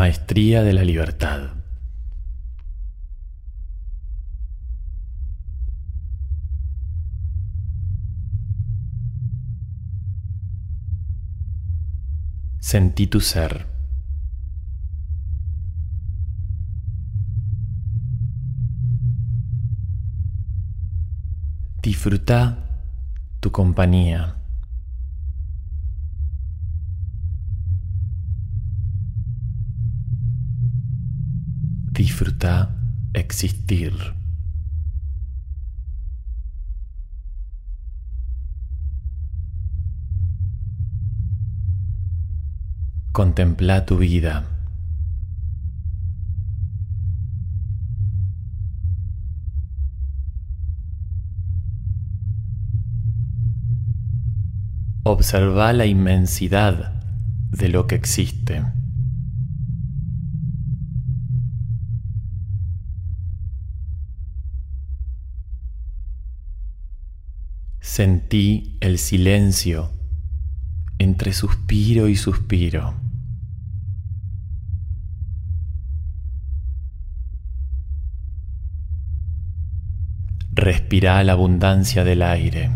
Maestría de la libertad. Sentí tu ser. Disfruta tu compañía. Existir. Contempla tu vida. Observa la inmensidad de lo que existe. Sentí el silencio entre suspiro y suspiro. Respira la abundancia del aire.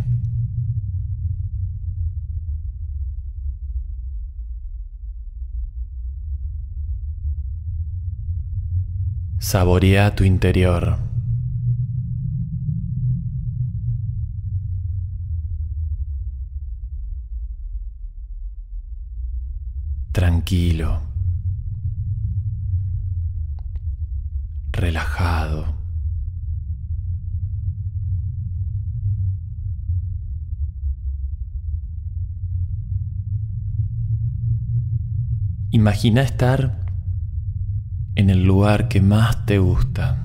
Saborea tu interior. Tranquilo. Relajado. Imagina estar en el lugar que más te gusta.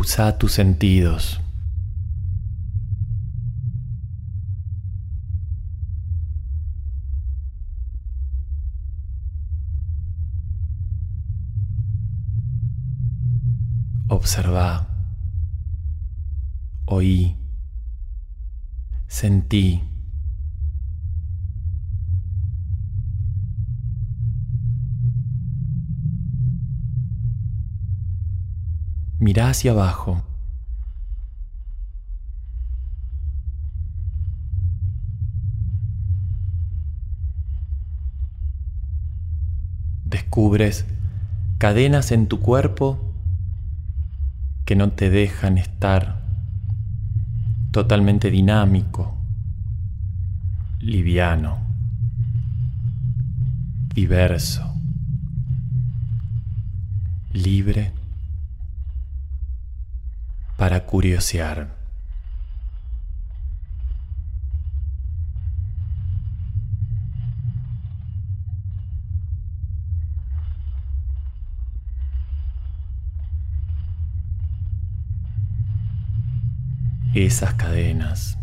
Usa tus sentidos. Observa, oí, sentí. Mira hacia abajo. Descubres cadenas en tu cuerpo que no te dejan estar totalmente dinámico, liviano, diverso, libre para curiosear. Esas cadenas.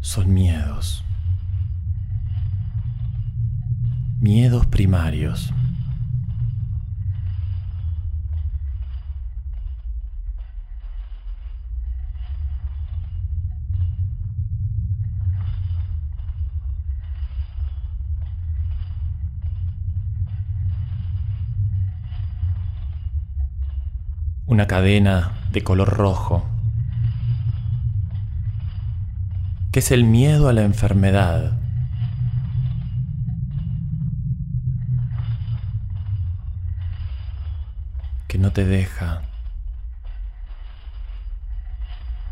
Son miedos. Miedos primarios. Una cadena de color rojo, que es el miedo a la enfermedad. que no te deja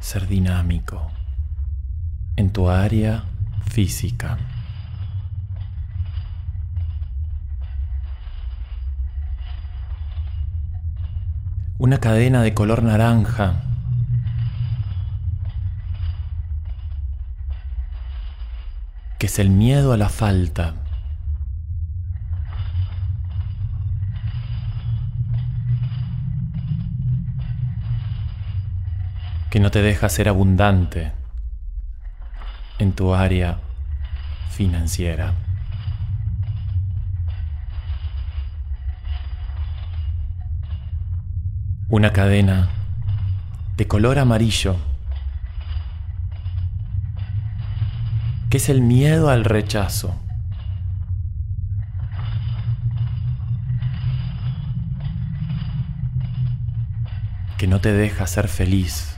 ser dinámico en tu área física. Una cadena de color naranja. que es el miedo a la falta. que no te deja ser abundante en tu área financiera. Una cadena de color amarillo que es el miedo al rechazo. que no te deja ser feliz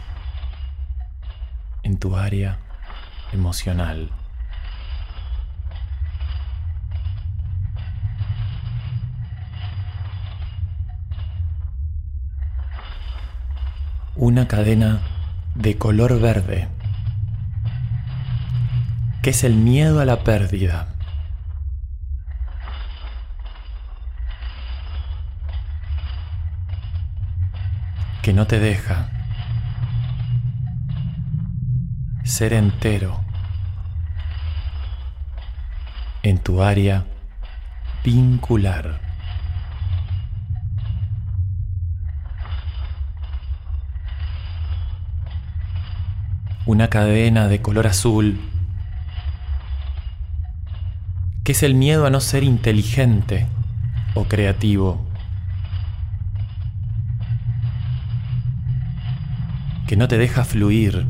en tu área emocional. Una cadena de color verde, que es el miedo a la pérdida. que no te deja ser entero en tu área vincular. Una cadena de color azul que es el miedo a no ser inteligente o creativo. que no te deja fluir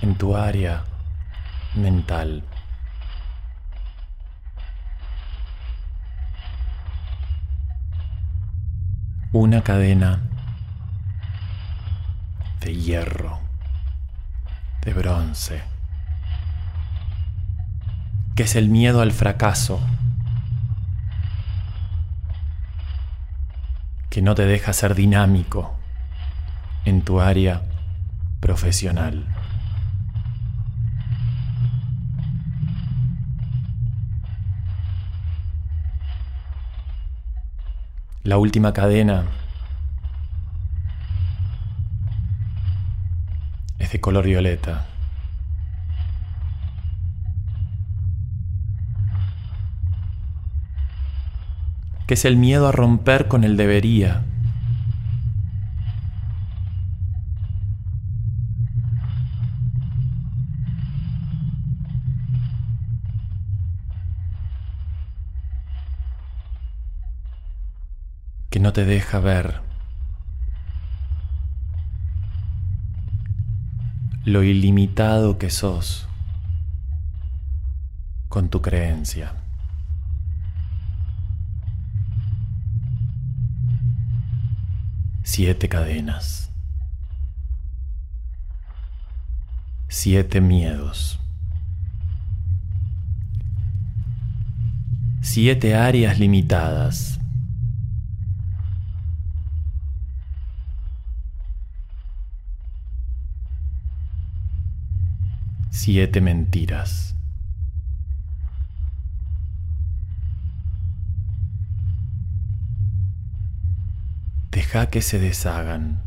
en tu área mental. Una cadena de hierro, de bronce, que es el miedo al fracaso, que no te deja ser dinámico en tu área profesional. La última cadena es de color violeta. que es el miedo a romper con el debería que no te deja ver lo ilimitado que sos con tu creencia. Siete cadenas. Siete miedos. Siete áreas limitadas Siete mentiras. Deja que se deshagan.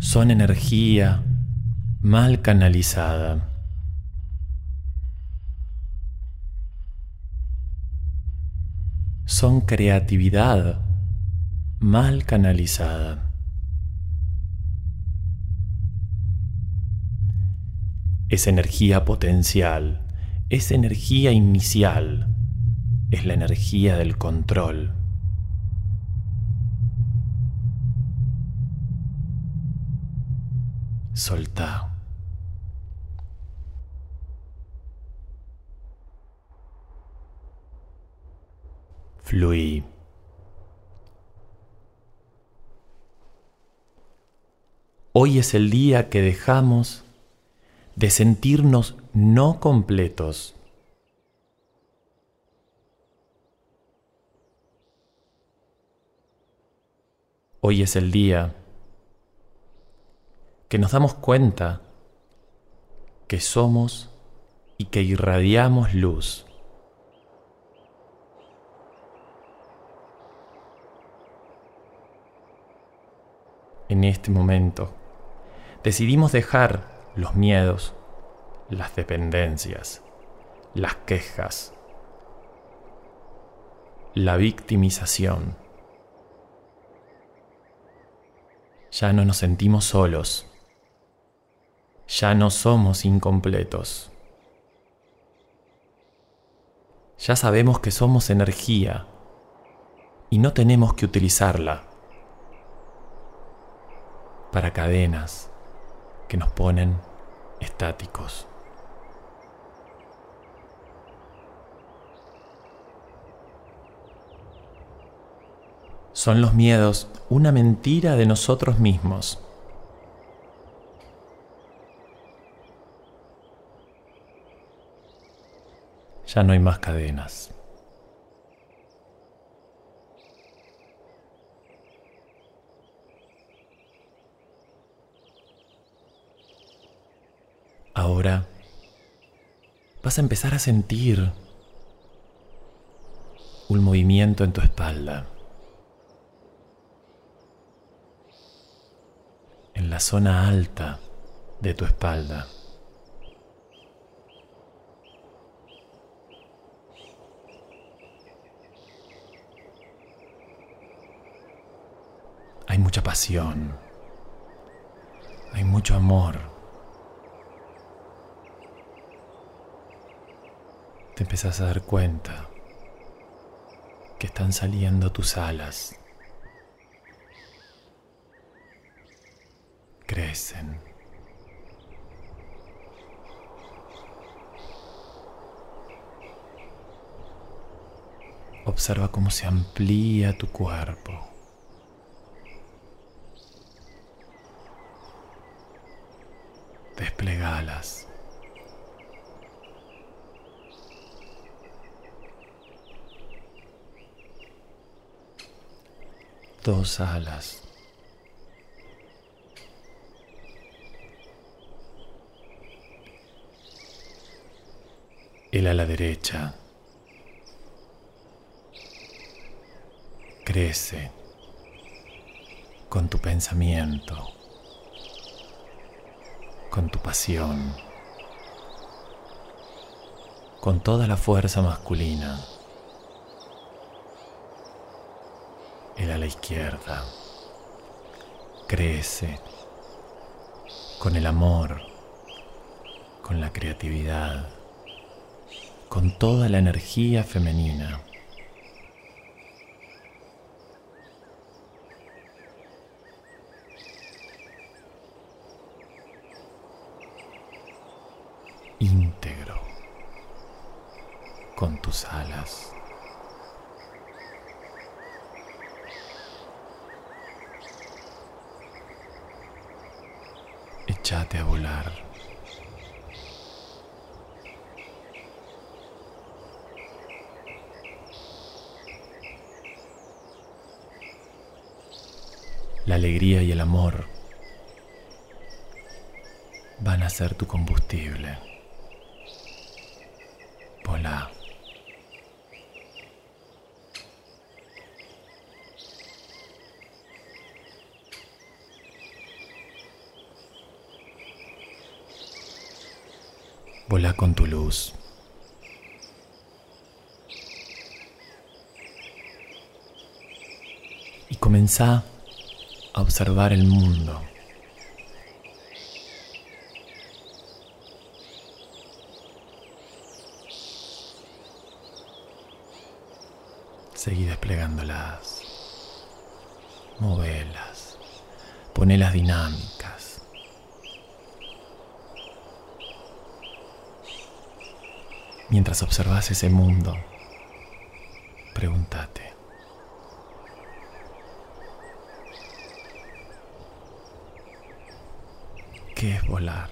Son energía mal canalizada. Son creatividad mal canalizada. Es energía potencial, es energía inicial, es la energía del control. Soltá. Fluí. Hoy es el día que dejamos de sentirnos no completos. Hoy es el día que nos damos cuenta que somos y que irradiamos luz. En este momento. Decidimos dejar los miedos, las dependencias, las quejas, la victimización. Ya no nos sentimos solos. Ya no somos incompletos. Ya sabemos que somos energía y no tenemos que utilizarla para cadenas que nos ponen estáticos. Son los miedos una mentira de nosotros mismos. Ya no hay más cadenas. Vas a empezar a sentir un movimiento en tu espalda. En la zona alta de tu espalda. Hay mucha pasión. Hay mucho amor. Te empezás a dar cuenta que están saliendo tus alas. Crecen. Observa cómo se amplía tu cuerpo. Desplegalas. Dos alas. El ala derecha crece con tu pensamiento, con tu pasión, con toda la fuerza masculina. el ala izquierda crece con el amor, con la creatividad, con toda la energía femenina. íntegro con tus alas. Echate a volar. La alegría y el amor van a tu combustible. Volá. Volá con tu luz. Y comenzá a observar el mundo. Mientras observas ese mundo, pregúntate, ¿qué es volar?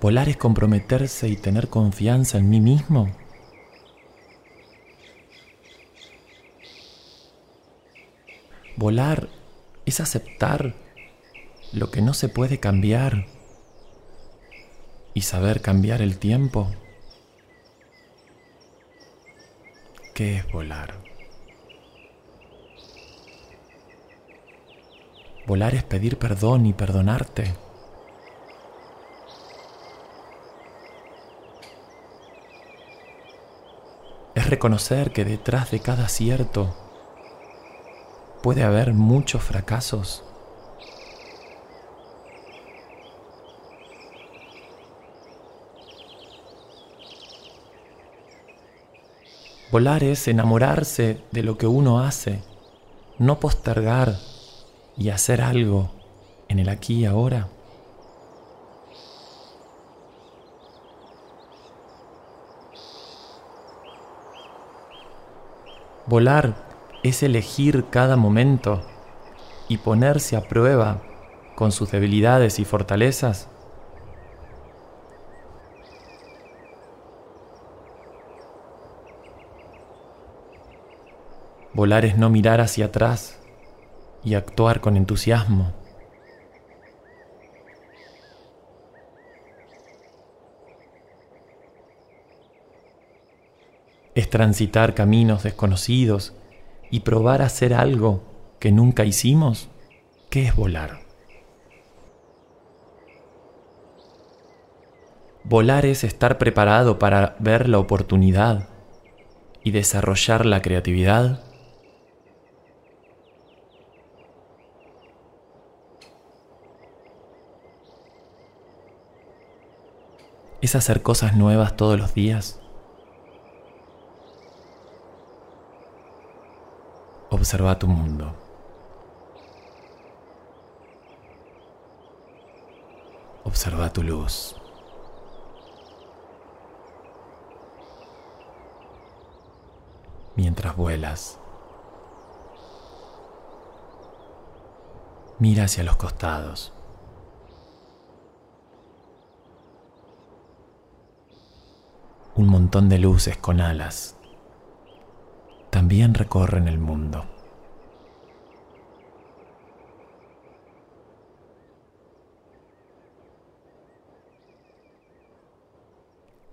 ¿Volar es comprometerse y tener confianza en mí mismo? Volar es aceptar lo que no se puede cambiar y saber cambiar el tiempo. ¿Qué es volar? Volar es pedir perdón y perdonarte. Es reconocer que detrás de cada acierto puede haber muchos fracasos. Volar es enamorarse de lo que uno hace, no postergar y hacer algo en el aquí y ahora. Volar es elegir cada momento y ponerse a prueba con sus debilidades y fortalezas. Volar es no mirar hacia atrás y actuar con entusiasmo. Es transitar caminos desconocidos y probar a hacer algo que nunca hicimos. ¿Qué es volar? Volar es estar preparado para ver la oportunidad y desarrollar la creatividad es hacer cosas nuevas todos los días. Observa tu mundo. Observa tu luz. Mientras vuelas, mira hacia los costados. un montón de luces con alas también recorren el mundo.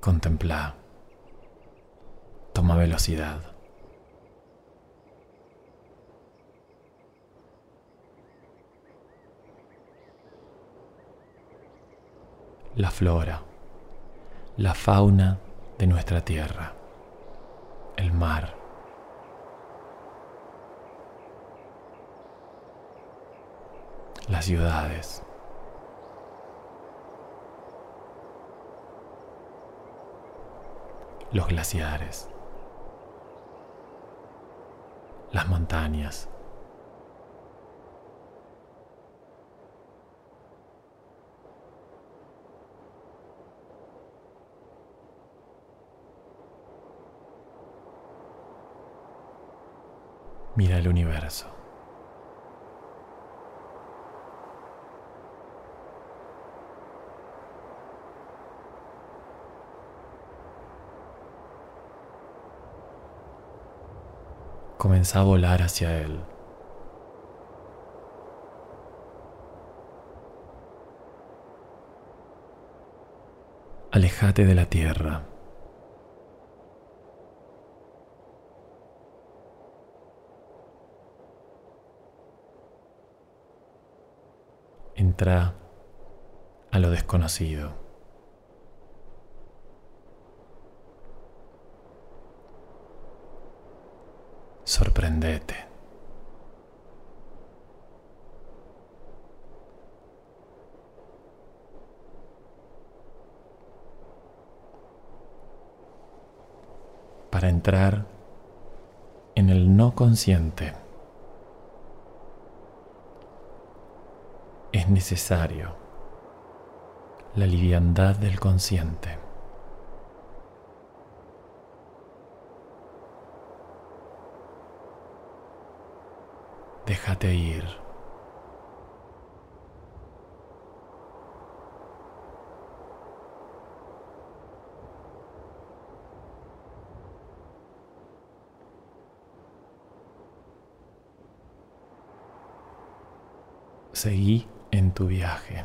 Contempla. Toma velocidad. La flora, la fauna de nuestra tierra, el mar. Las ciudades. Los glaciares. Las montañas. Mira el universo. Comienza a volar hacia él. Alejate de la tierra. entra a lo desconocido. Para entrar en el no consciente. es necesario la liviandad del consciente. Déjate ir. Seguí en tu viaje.